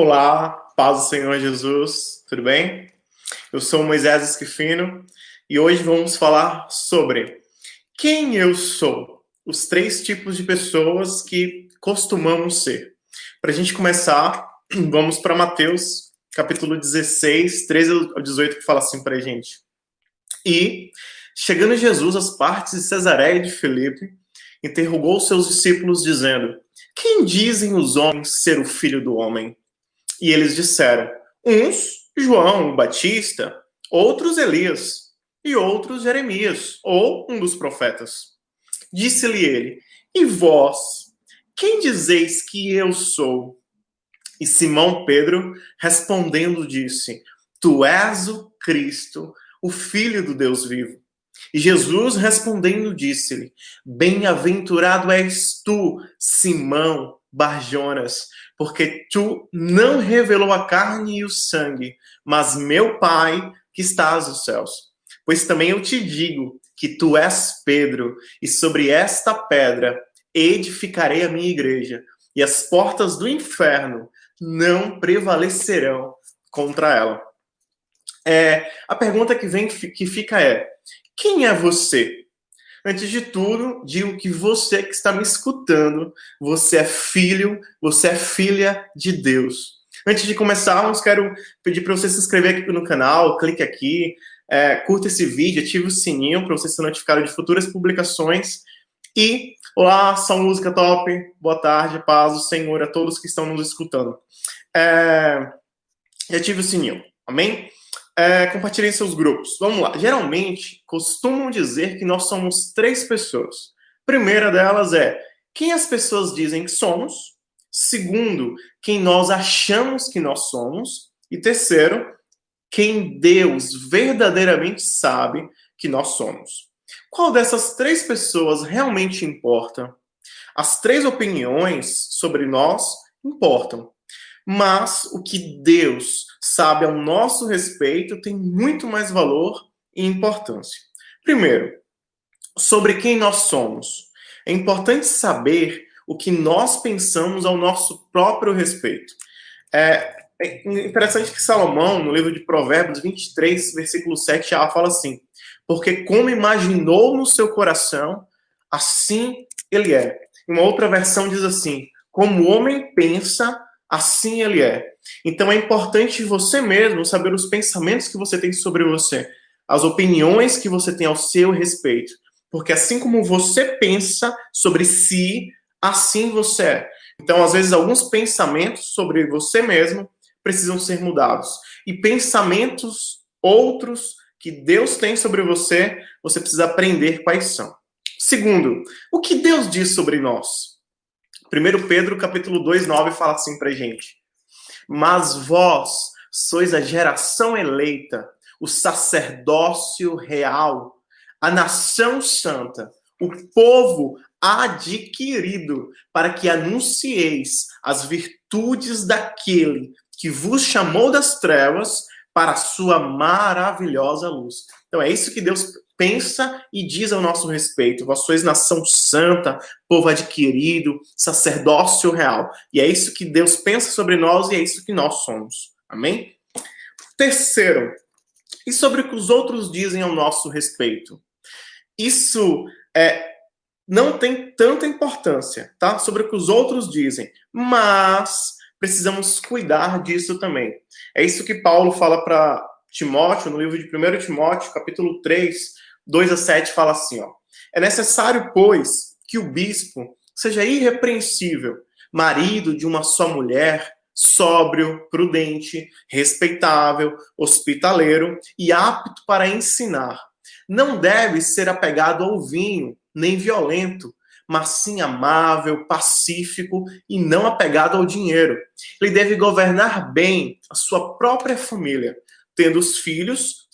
Olá, paz do Senhor Jesus, tudo bem? Eu sou Moisés Esquifino e hoje vamos falar sobre quem eu sou, os três tipos de pessoas que costumamos ser. Para a gente começar, vamos para Mateus, capítulo 16, 13 ao 18, que fala assim para a gente. E, chegando Jesus às partes de Cesareia de Filipe, interrogou seus discípulos, dizendo: Quem dizem os homens ser o filho do homem? E eles disseram: uns João Batista, outros Elias, e outros Jeremias, ou um dos profetas. Disse-lhe ele: E vós, quem dizeis que eu sou? E Simão Pedro, respondendo, disse: Tu és o Cristo, o Filho do Deus vivo. E Jesus respondendo disse-lhe: Bem-aventurado és tu, Simão Barjonas, porque tu não revelou a carne e o sangue, mas meu Pai que estás nos céus. Pois também eu te digo que tu és Pedro, e sobre esta pedra edificarei a minha igreja, e as portas do inferno não prevalecerão contra ela. É, a pergunta que vem que fica é: quem é você? Antes de tudo, digo que você que está me escutando, você é filho, você é filha de Deus. Antes de começarmos, quero pedir para você se inscrever aqui no canal, clique aqui, é, curta esse vídeo, ative o sininho para você ser notificado de futuras publicações. E, olá, são música top, boa tarde, paz do Senhor a todos que estão nos escutando. É, e ative o sininho, amém? É, compartilhem seus grupos. Vamos lá. Geralmente, costumam dizer que nós somos três pessoas. Primeira delas é quem as pessoas dizem que somos. Segundo, quem nós achamos que nós somos. E terceiro, quem Deus verdadeiramente sabe que nós somos. Qual dessas três pessoas realmente importa? As três opiniões sobre nós importam. Mas o que Deus sabe ao nosso respeito tem muito mais valor e importância. Primeiro, sobre quem nós somos. É importante saber o que nós pensamos ao nosso próprio respeito. É, é interessante que Salomão, no livro de Provérbios 23, versículo 7a, fala assim: Porque como imaginou no seu coração, assim ele é. Uma outra versão diz assim: Como o homem pensa, assim ele é. Então é importante você mesmo saber os pensamentos que você tem sobre você, as opiniões que você tem ao seu respeito. Porque assim como você pensa sobre si, assim você é. Então, às vezes, alguns pensamentos sobre você mesmo precisam ser mudados. E pensamentos outros que Deus tem sobre você, você precisa aprender quais são. Segundo, o que Deus diz sobre nós? 1 Pedro capítulo 2, 9 fala assim pra gente. Mas vós sois a geração eleita, o sacerdócio real, a nação santa, o povo adquirido, para que anuncieis as virtudes daquele que vos chamou das trevas para a sua maravilhosa luz. Então é isso que Deus pensa e diz ao nosso respeito. Vós sois nação santa, povo adquirido, sacerdócio real. E é isso que Deus pensa sobre nós e é isso que nós somos. Amém? Terceiro, e sobre o que os outros dizem ao nosso respeito? Isso é, não tem tanta importância, tá? Sobre o que os outros dizem, mas precisamos cuidar disso também. É isso que Paulo fala para Timóteo, no livro de 1 Timóteo, capítulo 3, 2 a 7 fala assim, ó. É necessário, pois, que o bispo seja irrepreensível, marido de uma só mulher, sóbrio, prudente, respeitável, hospitaleiro e apto para ensinar. Não deve ser apegado ao vinho, nem violento, mas sim amável, pacífico e não apegado ao dinheiro. Ele deve governar bem a sua própria família, tendo os filhos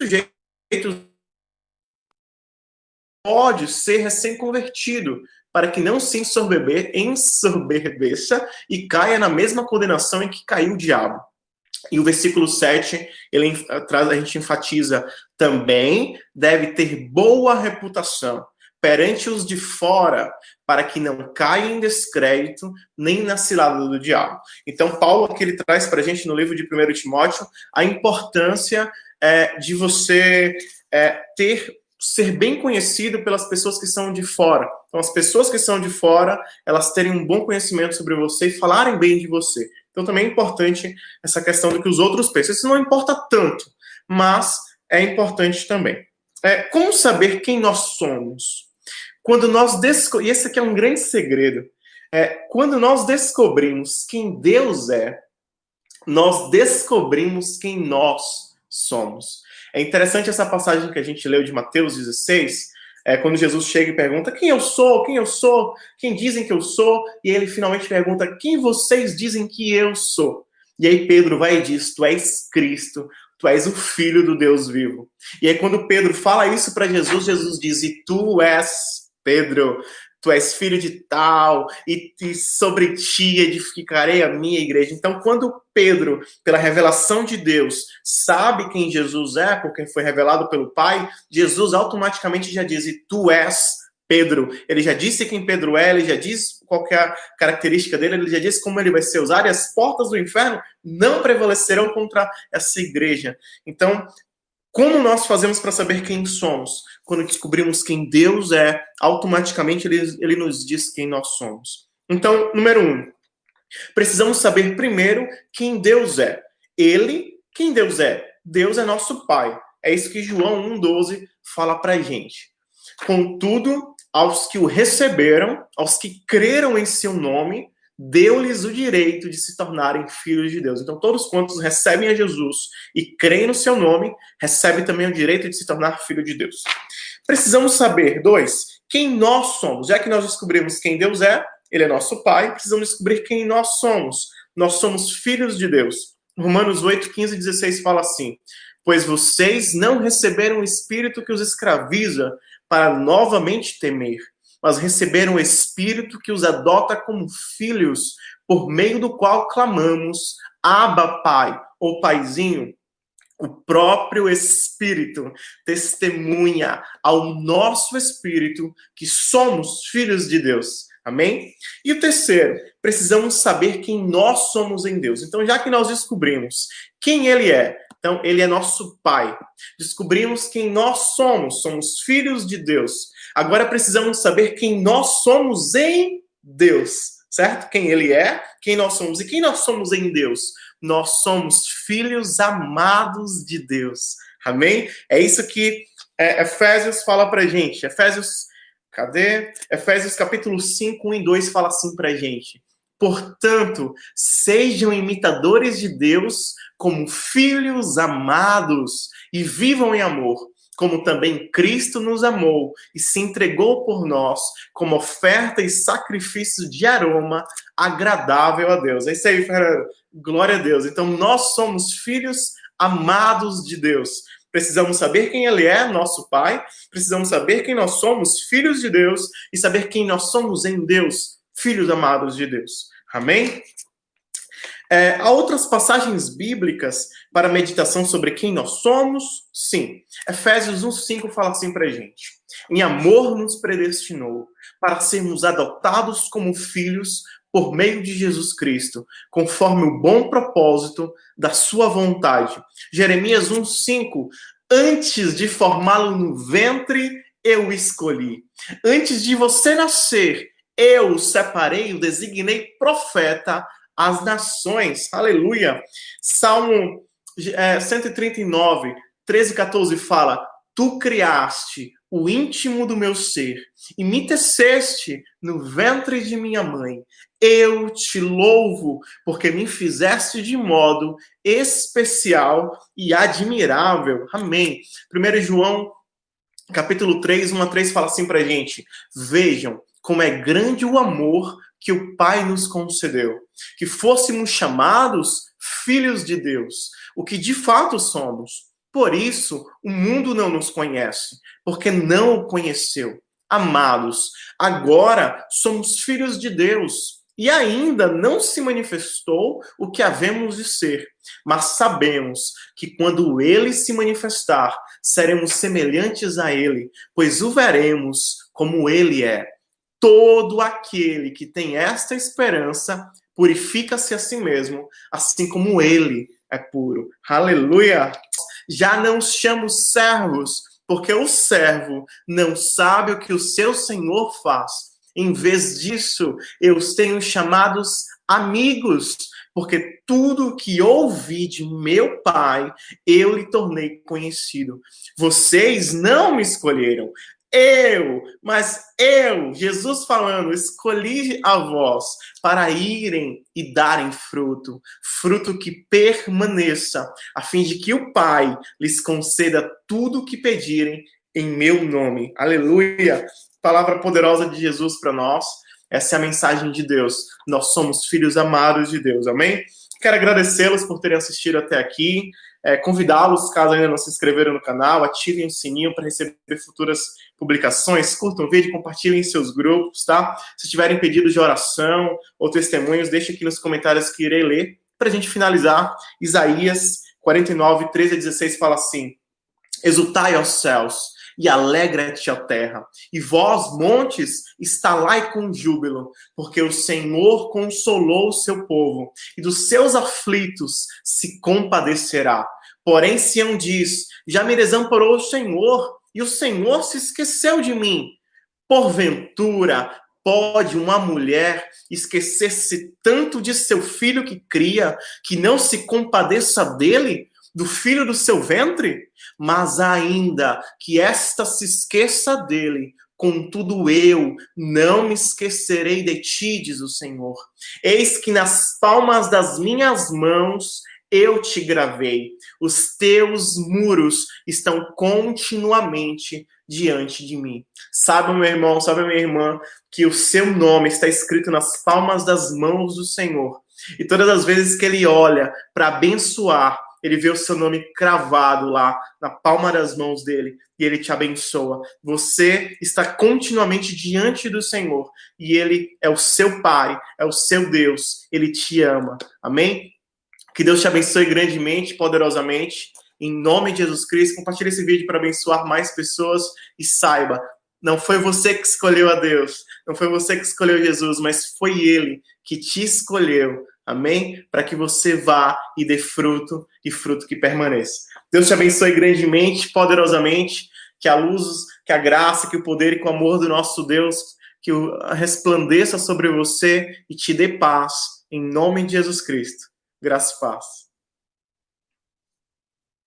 sujeito pode ser recém-convertido, para que não se ensorbeber, ensorbebeça e caia na mesma condenação em que caiu o diabo. E o versículo 7, ele traz, a gente enfatiza também, deve ter boa reputação, perante os de fora, para que não caia em descrédito, nem na cilada do diabo. Então, Paulo aqui ele traz para a gente no livro de 1 Timóteo a importância é, de você é, ter ser bem conhecido pelas pessoas que são de fora. Então, as pessoas que são de fora, elas terem um bom conhecimento sobre você e falarem bem de você. Então, também é importante essa questão do que os outros pensam. Isso não importa tanto, mas é importante também. É, como saber quem nós somos? Quando nós desco... e esse aqui é um grande segredo. É, quando nós descobrimos quem Deus é, nós descobrimos quem nós somos. É interessante essa passagem que a gente leu de Mateus 16, é, quando Jesus chega e pergunta quem eu sou, quem eu sou, quem dizem que eu sou, e ele finalmente pergunta quem vocês dizem que eu sou. E aí Pedro vai e diz: Tu és Cristo, tu és o Filho do Deus vivo. E aí quando Pedro fala isso para Jesus, Jesus diz: E tu és Pedro, tu és filho de tal, e, e, sobre ti edificarei a minha igreja. Então, quando Pedro, pela revelação de Deus, sabe quem Jesus é, porque foi revelado pelo Pai, Jesus automaticamente já diz: e tu és Pedro. Ele já disse quem Pedro é, ele já diz qual é a característica dele, ele já disse como ele vai ser usado, e as portas do inferno não prevalecerão contra essa igreja. Então, como nós fazemos para saber quem somos? Quando descobrimos quem Deus é, automaticamente ele, ele nos diz quem nós somos. Então, número um, precisamos saber primeiro quem Deus é. Ele, quem Deus é? Deus é nosso Pai. É isso que João 1,12 fala para a gente. Contudo, aos que o receberam, aos que creram em seu nome, deu-lhes o direito de se tornarem filhos de Deus. Então, todos quantos recebem a Jesus e creem no seu nome, recebem também o direito de se tornar filho de Deus. Precisamos saber, dois, quem nós somos. Já que nós descobrimos quem Deus é, ele é nosso Pai, precisamos descobrir quem nós somos. Nós somos filhos de Deus. Romanos 8, 15 e 16 fala assim: Pois vocês não receberam o espírito que os escraviza para novamente temer mas receberam o Espírito que os adota como filhos, por meio do qual clamamos, Abba, Pai, ou Paizinho. O próprio Espírito testemunha ao nosso espírito que somos filhos de Deus. Amém? E o terceiro, precisamos saber quem nós somos em Deus. Então, já que nós descobrimos quem Ele é, então Ele é nosso Pai, descobrimos quem nós somos, somos filhos de Deus. Agora precisamos saber quem nós somos em Deus, certo? Quem Ele é, quem nós somos e quem nós somos em Deus. Nós somos filhos amados de Deus. Amém? É isso que é, Efésios fala pra gente. Efésios, cadê? Efésios capítulo 5, 1 e 2 fala assim pra gente. Portanto, sejam imitadores de Deus como filhos amados e vivam em amor como também Cristo nos amou e se entregou por nós como oferta e sacrifício de aroma agradável a Deus. É isso aí, Fernando. Glória a Deus. Então, nós somos filhos amados de Deus. Precisamos saber quem Ele é, nosso Pai. Precisamos saber quem nós somos, filhos de Deus, e saber quem nós somos em Deus, filhos amados de Deus. Amém? É, há outras passagens bíblicas para meditação sobre quem nós somos? Sim. Efésios 1,5 fala assim para gente: Em amor nos predestinou para sermos adotados como filhos por meio de Jesus Cristo, conforme o bom propósito da sua vontade. Jeremias 1,5 Antes de formá-lo no ventre, eu escolhi. Antes de você nascer, eu separei, o designei profeta as nações. Aleluia. Salmo é, 139, 13 e 14 fala: Tu criaste o íntimo do meu ser e me teceste no ventre de minha mãe. Eu te louvo, porque me fizeste de modo especial e admirável. Amém. 1 João, capítulo 3, 1 a 3, fala assim pra gente: Vejam como é grande o amor que o Pai nos concedeu, que fôssemos chamados filhos de Deus, o que de fato somos. Por isso, o mundo não nos conhece, porque não o conheceu. Amados, agora somos filhos de Deus e ainda não se manifestou o que havemos de ser, mas sabemos que quando ele se manifestar, seremos semelhantes a ele, pois o veremos como ele é. Todo aquele que tem esta esperança purifica-se a si mesmo, assim como ele é puro. Aleluia! Já não os chamo servos, porque o servo não sabe o que o seu senhor faz. Em vez disso, eu os tenho chamados amigos, porque tudo que ouvi de meu Pai, eu lhe tornei conhecido. Vocês não me escolheram, eu, mas eu, Jesus falando, escolhi a vós para irem e darem fruto, fruto que permaneça, a fim de que o Pai lhes conceda tudo o que pedirem em meu nome. Aleluia! Palavra poderosa de Jesus para nós. Essa é a mensagem de Deus. Nós somos filhos amados de Deus. Amém? Quero agradecê-los por terem assistido até aqui. É, Convidá-los, caso ainda não se inscreveram no canal, ativem o sininho para receber futuras publicações. Curtam o vídeo, compartilhem em seus grupos, tá? Se tiverem pedidos de oração ou testemunhos, deixem aqui nos comentários que irei ler. Para a gente finalizar, Isaías 49, 13 a 16 fala assim: Exultai aos céus e alegra-te a terra. E vós, montes, estalai com júbilo, porque o Senhor consolou o seu povo, e dos seus aflitos se compadecerá. Porém, Sião diz: Já me desamparou o Senhor, e o Senhor se esqueceu de mim. Porventura, pode uma mulher esquecer-se tanto de seu filho que cria, que não se compadeça dele? Do filho do seu ventre, mas ainda que esta se esqueça dele, contudo eu não me esquecerei de ti, diz o Senhor. Eis que nas palmas das minhas mãos eu te gravei, os teus muros estão continuamente diante de mim. Sabe, meu irmão, sabe, minha irmã, que o seu nome está escrito nas palmas das mãos do Senhor. E todas as vezes que ele olha para abençoar, ele vê o seu nome cravado lá na palma das mãos dele e ele te abençoa. Você está continuamente diante do Senhor e ele é o seu Pai, é o seu Deus, ele te ama. Amém? Que Deus te abençoe grandemente, poderosamente. Em nome de Jesus Cristo, compartilhe esse vídeo para abençoar mais pessoas e saiba, não foi você que escolheu a Deus, não foi você que escolheu Jesus, mas foi ele que te escolheu Amém? Para que você vá e dê fruto e fruto que permaneça. Deus te abençoe grandemente, poderosamente, que a luz, que a graça, que o poder e que o amor do nosso Deus que resplandeça sobre você e te dê paz em nome de Jesus Cristo. Graça e paz.